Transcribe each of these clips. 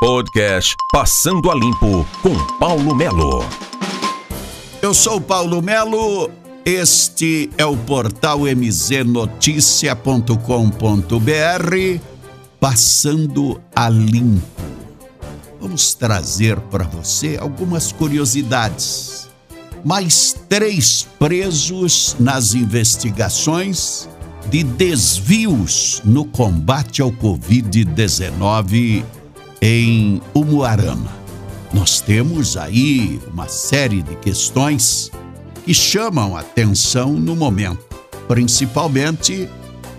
Podcast Passando a Limpo com Paulo Melo. Eu sou Paulo Melo. Este é o portal mznoticia.com.br Passando a Limpo. Vamos trazer para você algumas curiosidades. Mais três presos nas investigações de desvios no combate ao Covid-19 em Umuarama. Nós temos aí uma série de questões que chamam atenção no momento, principalmente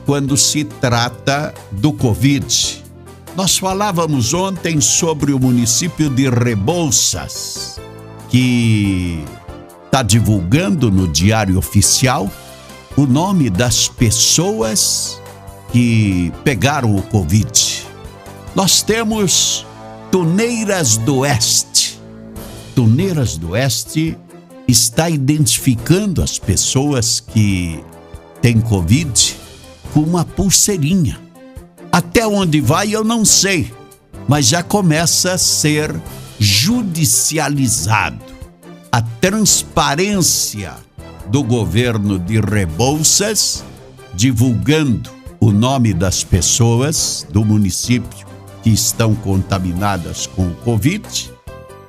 quando se trata do Covid. Nós falávamos ontem sobre o município de Rebouças, que está divulgando no Diário Oficial o nome das pessoas que pegaram o Covid. Nós temos Tuneiras do Oeste. Tuneiras do Oeste está identificando as pessoas que têm Covid com uma pulseirinha. Até onde vai eu não sei, mas já começa a ser judicializado. A transparência do governo de Rebouças divulgando o nome das pessoas do município que estão contaminadas com o Covid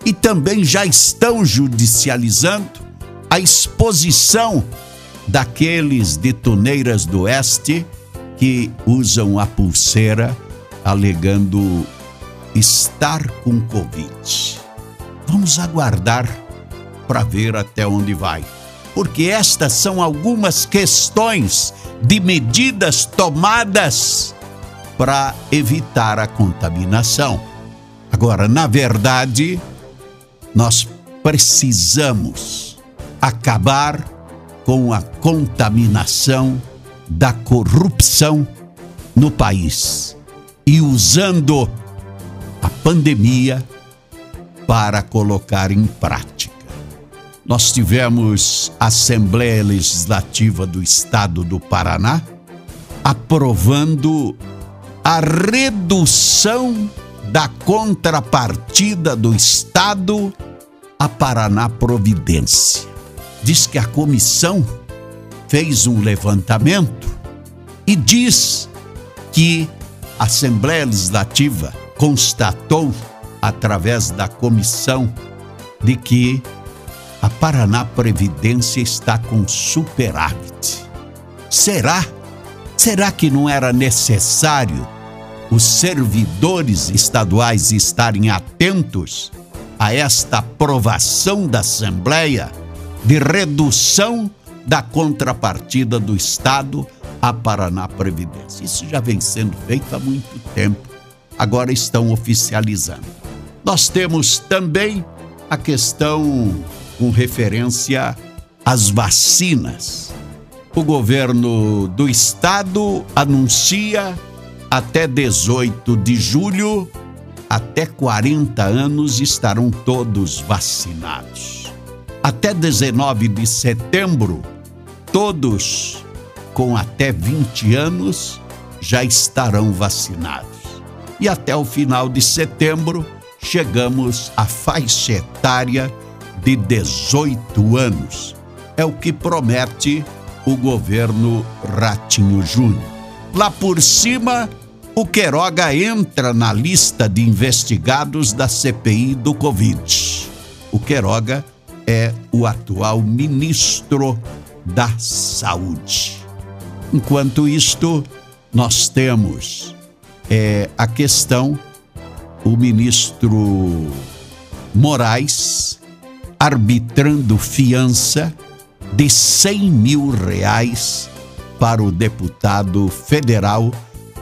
e também já estão judicializando a exposição daqueles de Tuneiras do Oeste que usam a pulseira alegando estar com Covid. Vamos aguardar para ver até onde vai, porque estas são algumas questões de medidas tomadas para evitar a contaminação. Agora, na verdade, nós precisamos acabar com a contaminação da corrupção no país e usando a pandemia para colocar em prática. Nós tivemos a Assembleia Legislativa do Estado do Paraná aprovando a redução da contrapartida do Estado a Paraná Providência. Diz que a comissão fez um levantamento e diz que a Assembleia Legislativa constatou, através da comissão, de que a Paraná Previdência está com superávit. Será? Será que não era necessário os servidores estaduais estarem atentos a esta aprovação da Assembleia de redução da contrapartida do Estado à Paraná Previdência? Isso já vem sendo feito há muito tempo, agora estão oficializando. Nós temos também a questão com referência às vacinas o governo do estado anuncia até 18 de julho, até 40 anos estarão todos vacinados. Até 19 de setembro, todos com até 20 anos já estarão vacinados. E até o final de setembro, chegamos à faixa etária de 18 anos. É o que promete o governo Ratinho Júnior. Lá por cima, o Queiroga entra na lista de investigados da CPI do Covid. O Queiroga é o atual ministro da Saúde. Enquanto isto, nós temos é, a questão, o ministro Moraes arbitrando fiança de 100 mil reais para o deputado federal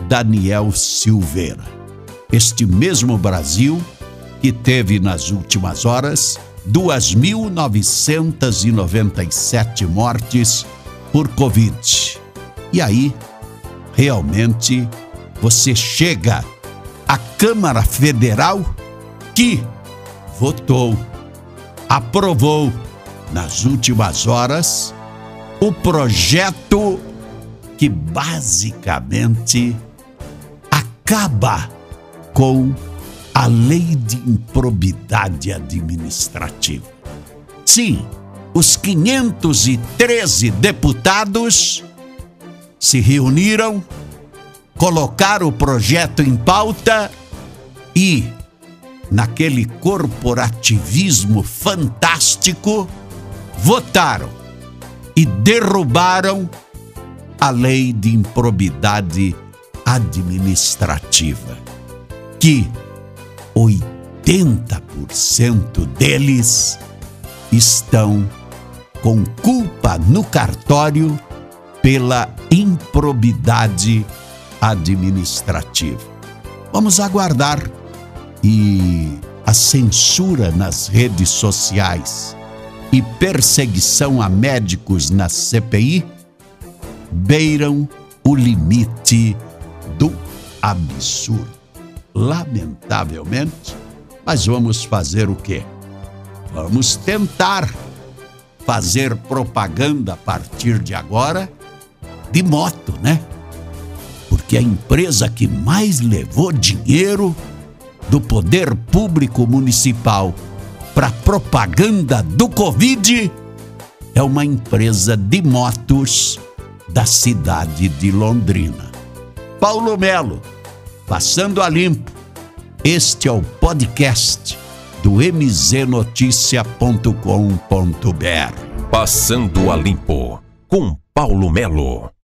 Daniel Silveira. Este mesmo Brasil que teve nas últimas horas 2.997 mortes por Covid. E aí, realmente, você chega à Câmara Federal que votou, aprovou nas últimas horas o projeto que basicamente acaba com a lei de improbidade administrativa. Sim, os 513 deputados se reuniram, colocaram o projeto em pauta e, naquele corporativismo fantástico, votaram e derrubaram a lei de improbidade administrativa, que 80% deles estão com culpa no cartório pela improbidade administrativa. Vamos aguardar e a censura nas redes sociais e perseguição a médicos na CPI beiram o limite do absurdo. Lamentavelmente, mas vamos fazer o quê? Vamos tentar fazer propaganda a partir de agora de moto, né? Porque a empresa que mais levou dinheiro do poder público municipal para propaganda do Covid é uma empresa de motos da cidade de Londrina. Paulo Melo, passando a limpo. Este é o podcast do mznoticia.com.br. Passando a limpo com Paulo Melo.